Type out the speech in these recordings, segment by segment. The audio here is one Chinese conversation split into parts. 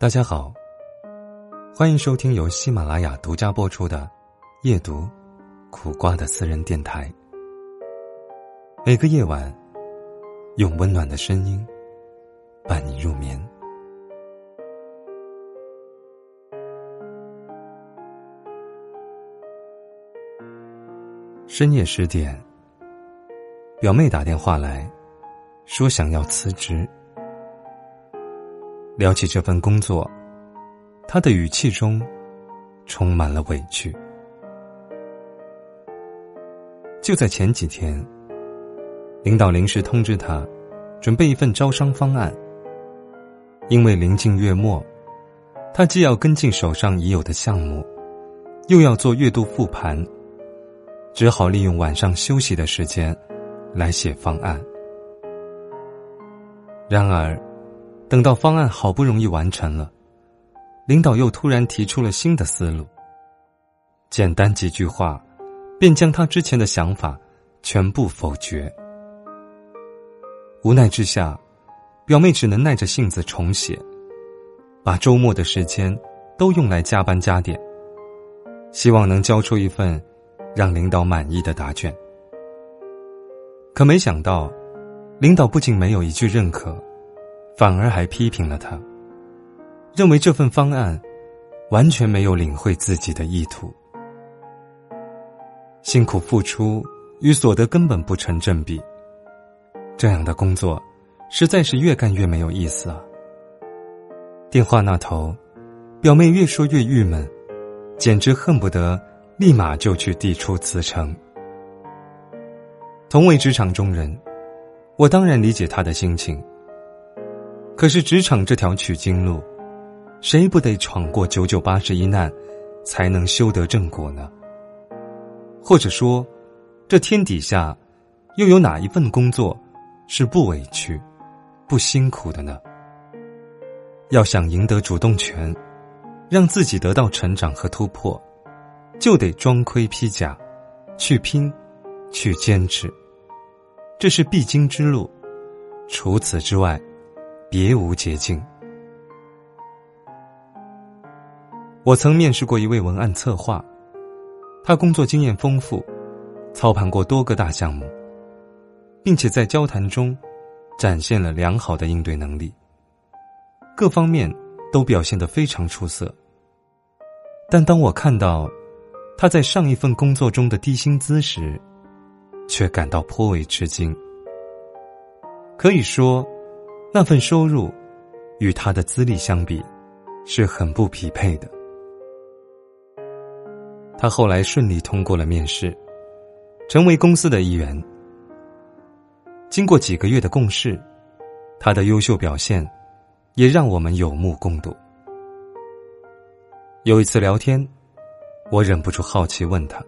大家好，欢迎收听由喜马拉雅独家播出的《夜读苦瓜的私人电台》。每个夜晚，用温暖的声音伴你入眠。深夜十点，表妹打电话来说想要辞职。聊起这份工作，他的语气中充满了委屈。就在前几天，领导临时通知他，准备一份招商方案。因为临近月末，他既要跟进手上已有的项目，又要做月度复盘，只好利用晚上休息的时间来写方案。然而。等到方案好不容易完成了，领导又突然提出了新的思路。简单几句话，便将他之前的想法全部否决。无奈之下，表妹只能耐着性子重写，把周末的时间都用来加班加点，希望能交出一份让领导满意的答卷。可没想到，领导不仅没有一句认可。反而还批评了他，认为这份方案完全没有领会自己的意图，辛苦付出与所得根本不成正比。这样的工作实在是越干越没有意思啊！电话那头，表妹越说越郁闷，简直恨不得立马就去递出辞呈。同为职场中人，我当然理解她的心情。可是职场这条取经路，谁不得闯过九九八十一难，才能修得正果呢？或者说，这天底下，又有哪一份工作是不委屈、不辛苦的呢？要想赢得主动权，让自己得到成长和突破，就得装盔披甲，去拼，去坚持，这是必经之路。除此之外。别无捷径。我曾面试过一位文案策划，他工作经验丰富，操盘过多个大项目，并且在交谈中展现了良好的应对能力，各方面都表现得非常出色。但当我看到他在上一份工作中的低薪资时，却感到颇为吃惊。可以说。那份收入，与他的资历相比，是很不匹配的。他后来顺利通过了面试，成为公司的一员。经过几个月的共事，他的优秀表现，也让我们有目共睹。有一次聊天，我忍不住好奇问他：“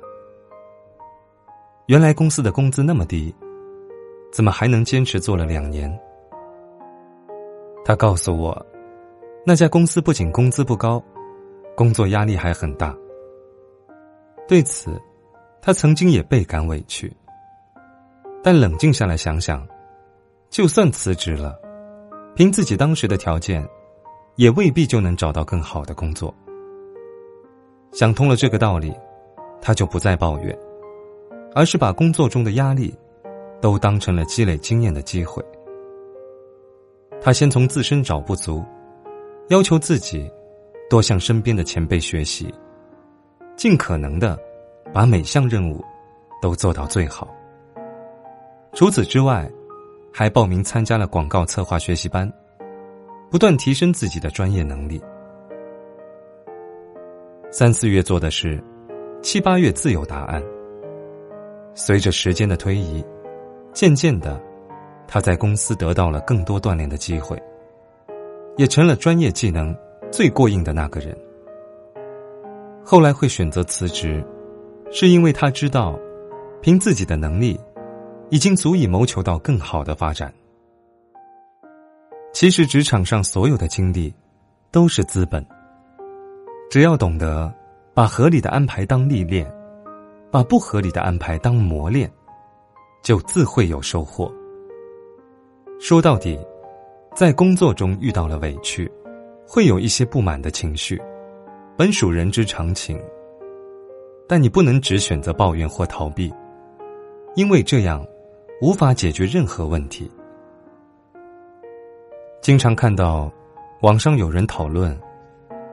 原来公司的工资那么低，怎么还能坚持做了两年？”他告诉我，那家公司不仅工资不高，工作压力还很大。对此，他曾经也倍感委屈。但冷静下来想想，就算辞职了，凭自己当时的条件，也未必就能找到更好的工作。想通了这个道理，他就不再抱怨，而是把工作中的压力，都当成了积累经验的机会。他先从自身找不足，要求自己多向身边的前辈学习，尽可能的把每项任务都做到最好。除此之外，还报名参加了广告策划学习班，不断提升自己的专业能力。三四月做的事，七八月自有答案。随着时间的推移，渐渐的。他在公司得到了更多锻炼的机会，也成了专业技能最过硬的那个人。后来会选择辞职，是因为他知道，凭自己的能力，已经足以谋求到更好的发展。其实职场上所有的经历，都是资本。只要懂得把合理的安排当历练，把不合理的安排当磨练，就自会有收获。说到底，在工作中遇到了委屈，会有一些不满的情绪，本属人之常情。但你不能只选择抱怨或逃避，因为这样无法解决任何问题。经常看到网上有人讨论，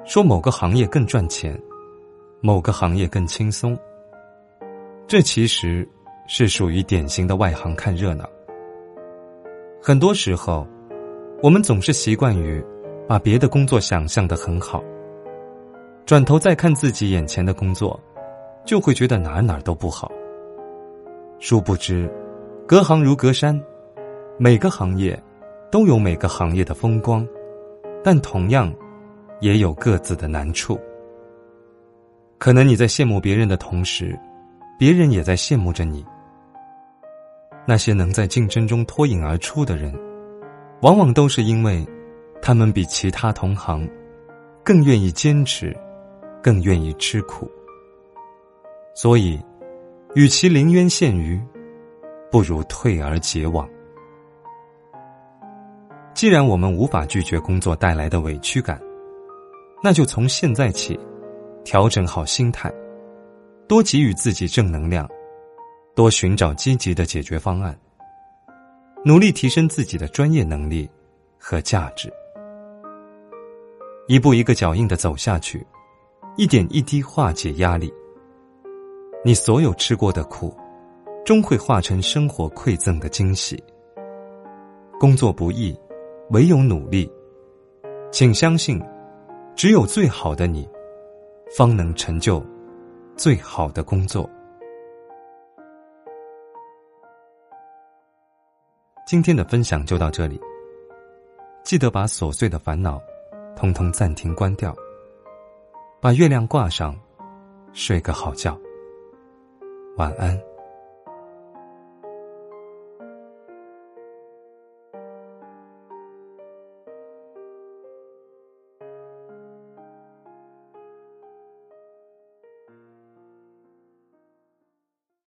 说某个行业更赚钱，某个行业更轻松。这其实是属于典型的外行看热闹。很多时候，我们总是习惯于把别的工作想象的很好，转头再看自己眼前的工作。就会觉得哪哪都不好。殊不知，隔行如隔山，每个行业都有每个行业的风光，但同样也有各自的难处。可能你在羡慕别人的同时，别人也在羡慕着你。那些能在竞争中脱颖而出的人，往往都是因为他们比其他同行更愿意坚持，更愿意吃苦。所以，与其临渊羡鱼，不如退而结网。既然我们无法拒绝工作带来的委屈感，那就从现在起，调整好心态，多给予自己正能量，多寻找积极的解决方案，努力提升自己的专业能力和价值，一步一个脚印的走下去，一点一滴化解压力。你所有吃过的苦，终会化成生活馈赠的惊喜。工作不易，唯有努力。请相信，只有最好的你，方能成就最好的工作。今天的分享就到这里。记得把琐碎的烦恼，通通暂停关掉，把月亮挂上，睡个好觉。晚安。